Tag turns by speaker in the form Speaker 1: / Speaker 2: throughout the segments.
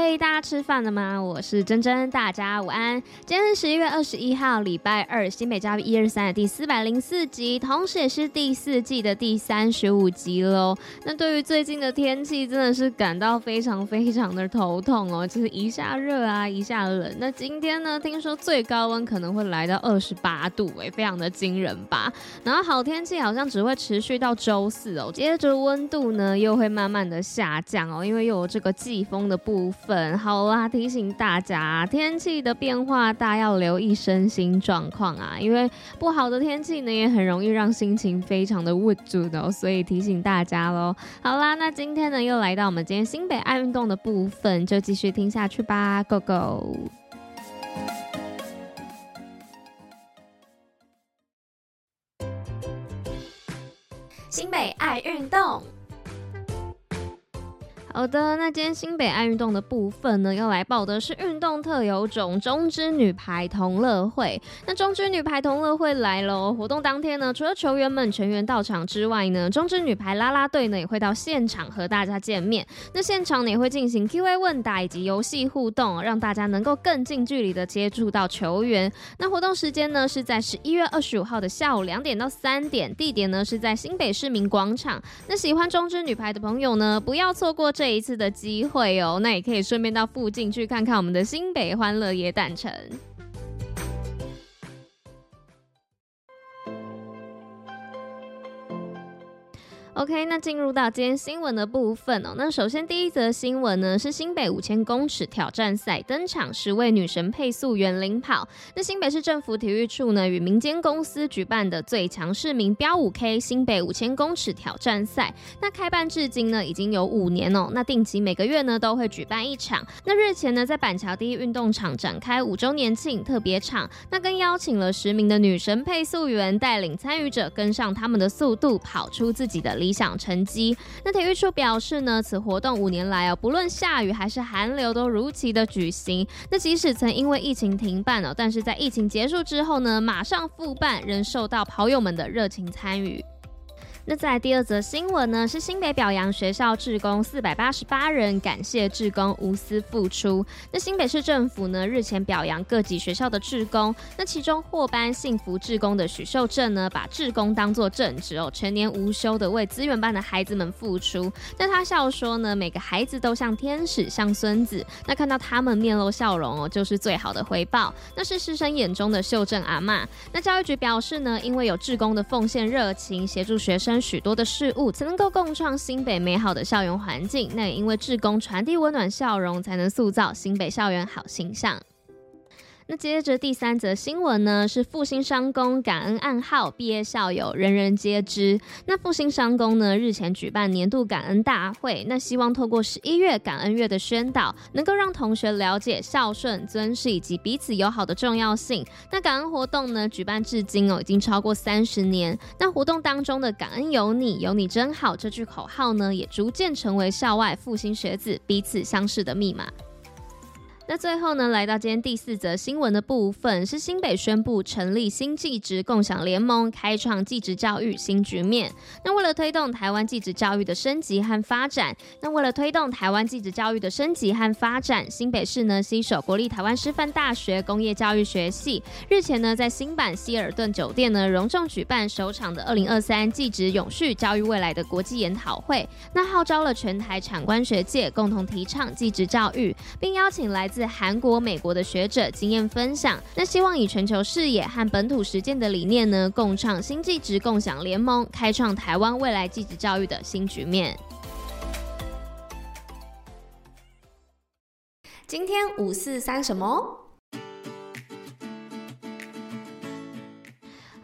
Speaker 1: 哎，大家吃饭了吗？我是珍珍，大家午安。今天是十一月二十一号，礼拜二，新北嘉宾一二三的第四百零四集，同时也是第四季的第三十五集喽。那对于最近的天气，真的是感到非常非常的头痛哦，就是一下热啊，一下冷。那今天呢，听说最高温可能会来到二十八度，哎，非常的惊人吧？然后好天气好像只会持续到周四哦，接着温度呢又会慢慢的下降哦，因为又有这个季风的部分。好啦，提醒大家，天气的变化大，要留意身心状况啊，因为不好的天气呢，也很容易让心情非常的郁卒的，所以提醒大家喽。好啦，那今天呢，又来到我们今天新北爱运动的部分，就继续听下去吧，Go Go！新北爱运动。好的，那今天新北爱运动的部分呢，要来报的是运动特有种中之女排同乐会。那中之女排同乐会来喽！活动当天呢，除了球员们全员到场之外呢，中之女排啦啦队呢也会到现场和大家见面。那现场呢也会进行 Q&A 问答以及游戏互动，让大家能够更近距离的接触到球员。那活动时间呢是在十一月二十五号的下午两点到三点，地点呢是在新北市民广场。那喜欢中之女排的朋友呢，不要错过这一次的机会哦，那也可以顺便到附近去看看我们的新北欢乐野诞城。OK，那进入到今天新闻的部分哦。那首先第一则新闻呢是新北五千公尺挑战赛登场，十位女神配速员领跑。那新北市政府体育处呢与民间公司举办的最强市民标五 K 新北五千公尺挑战赛，那开办至今呢已经有五年哦。那定期每个月呢都会举办一场。那日前呢在板桥第一运动场展开五周年庆特别场，那更邀请了十名的女神配速员带领参与者跟上他们的速度，跑出自己的理理想成绩。那体育处表示呢，此活动五年来哦，不论下雨还是寒流都如期的举行。那即使曾因为疫情停办哦，但是在疫情结束之后呢，马上复办，仍受到跑友们的热情参与。那在第二则新闻呢，是新北表扬学校志工四百八十八人，感谢志工无私付出。那新北市政府呢，日前表扬各级学校的志工，那其中获颁幸福志工的许秀正呢，把志工当作正职哦，全年无休的为资源班的孩子们付出。那他笑说呢，每个孩子都像天使，像孙子，那看到他们面露笑容哦，就是最好的回报。那是师生眼中的秀正阿嬷。那教育局表示呢，因为有志工的奉献热情，协助学生。许多的事物才能够共创新北美好的校园环境，那也因为志工传递温暖笑容，才能塑造新北校园好形象。那接着第三则新闻呢，是复兴商工感恩暗号，毕业校友人人皆知。那复兴商工呢，日前举办年度感恩大会，那希望透过十一月感恩月的宣导，能够让同学了解孝顺、尊师以及彼此友好的重要性。那感恩活动呢，举办至今哦，已经超过三十年。那活动当中的“感恩有你，有你真好”这句口号呢，也逐渐成为校外复兴学子彼此相识的密码。那最后呢，来到今天第四则新闻的部分，是新北宣布成立新技职共享联盟，开创技职教育新局面。那为了推动台湾技职教育的升级和发展，那为了推动台湾技职教育的升级和发展，新北市呢携手国立台湾师范大学工业教育学系，日前呢在新版希尔顿酒店呢隆重举办首场的二零二三技职永续教育未来的国际研讨会。那号召了全台产官学界共同提倡技职教育，并邀请来自自韩国、美国的学者经验分享，那希望以全球视野和本土实践的理念呢，共创新技职共享联盟，开创台湾未来技职教育的新局面。今天五四三什么？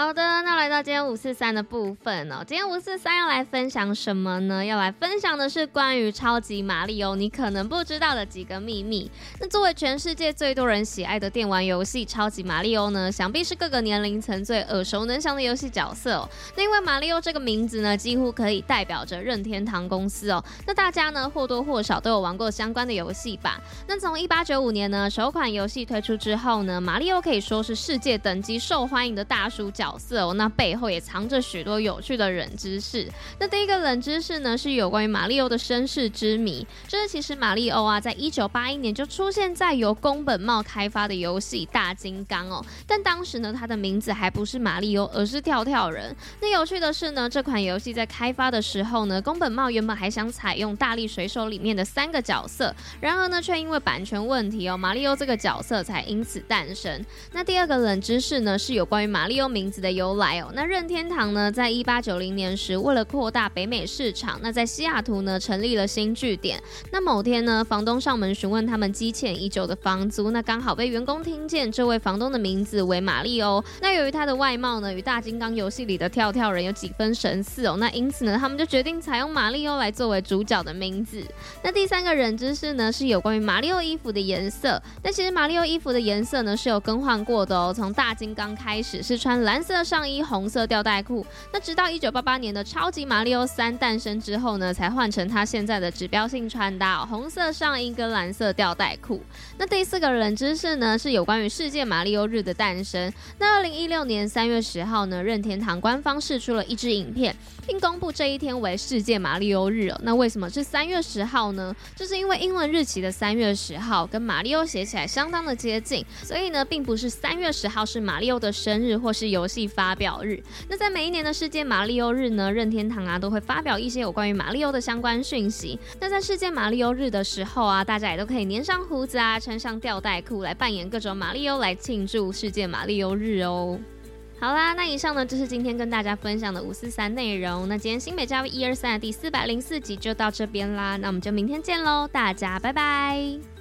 Speaker 1: 好的，那来到今天五四三的部分哦。今天五四三要来分享什么呢？要来分享的是关于超级玛利欧你可能不知道的几个秘密。那作为全世界最多人喜爱的电玩游戏，超级玛利欧呢，想必是各个年龄层最耳熟能详的游戏角色哦。那因为玛利欧这个名字呢，几乎可以代表着任天堂公司哦。那大家呢或多或少都有玩过相关的游戏吧？那从一八九五年呢首款游戏推出之后呢，玛利欧可以说是世界等级受欢迎的大叔角角色哦，那背后也藏着许多有趣的冷知识。那第一个冷知识呢，是有关于玛利欧的身世之谜。就是其实玛利欧啊，在一九八一年就出现在由宫本茂开发的游戏《大金刚》哦，但当时呢，他的名字还不是玛利欧，而是跳跳人。那有趣的是呢，这款游戏在开发的时候呢，宫本茂原本还想采用大力水手里面的三个角色，然而呢，却因为版权问题哦，玛利欧这个角色才因此诞生。那第二个冷知识呢，是有关于玛利欧名字的由来哦。那任天堂呢，在一八九零年时，为了扩大北美市场，那在西雅图呢成立了新据点。那某天呢，房东上门询问他们积欠已久的房租，那刚好被员工听见，这位房东的名字为玛利欧。那由于他的外貌呢，与大金刚游戏里的跳跳人有几分神似哦，那因此呢，他们就决定采用玛利欧来作为主角的名字。那第三个人知识呢，是有关于玛利欧衣服的颜色。那其实玛利欧衣服的颜色呢，是有更换过的哦。从大金刚开始是穿蓝蓝色上衣、红色吊带裤，那直到一九八八年的超级玛利欧三诞生之后呢，才换成他现在的指标性穿搭，红色上衣跟蓝色吊带裤。那第四个冷知识呢，是有关于世界玛利欧日的诞生。那二零一六年三月十号呢，任天堂官方释出了一支影片，并公布这一天为世界玛利欧日。那为什么是三月十号呢？就是因为英文日期的三月十号跟玛利欧写起来相当的接近，所以呢，并不是三月十号是玛利欧的生日或是游戏发表日。那在每一年的世界马里欧日呢，任天堂啊都会发表一些有关于马里欧的相关讯息。那在世界马里欧日的时候啊，大家也都可以粘上胡子啊，穿上吊带裤来扮演各种马里欧来庆祝世界马里欧日哦。好啦，那以上呢就是今天跟大家分享的五四三内容。那今天新北教育一二三的第四百零四集就到这边啦，那我们就明天见喽，大家拜拜。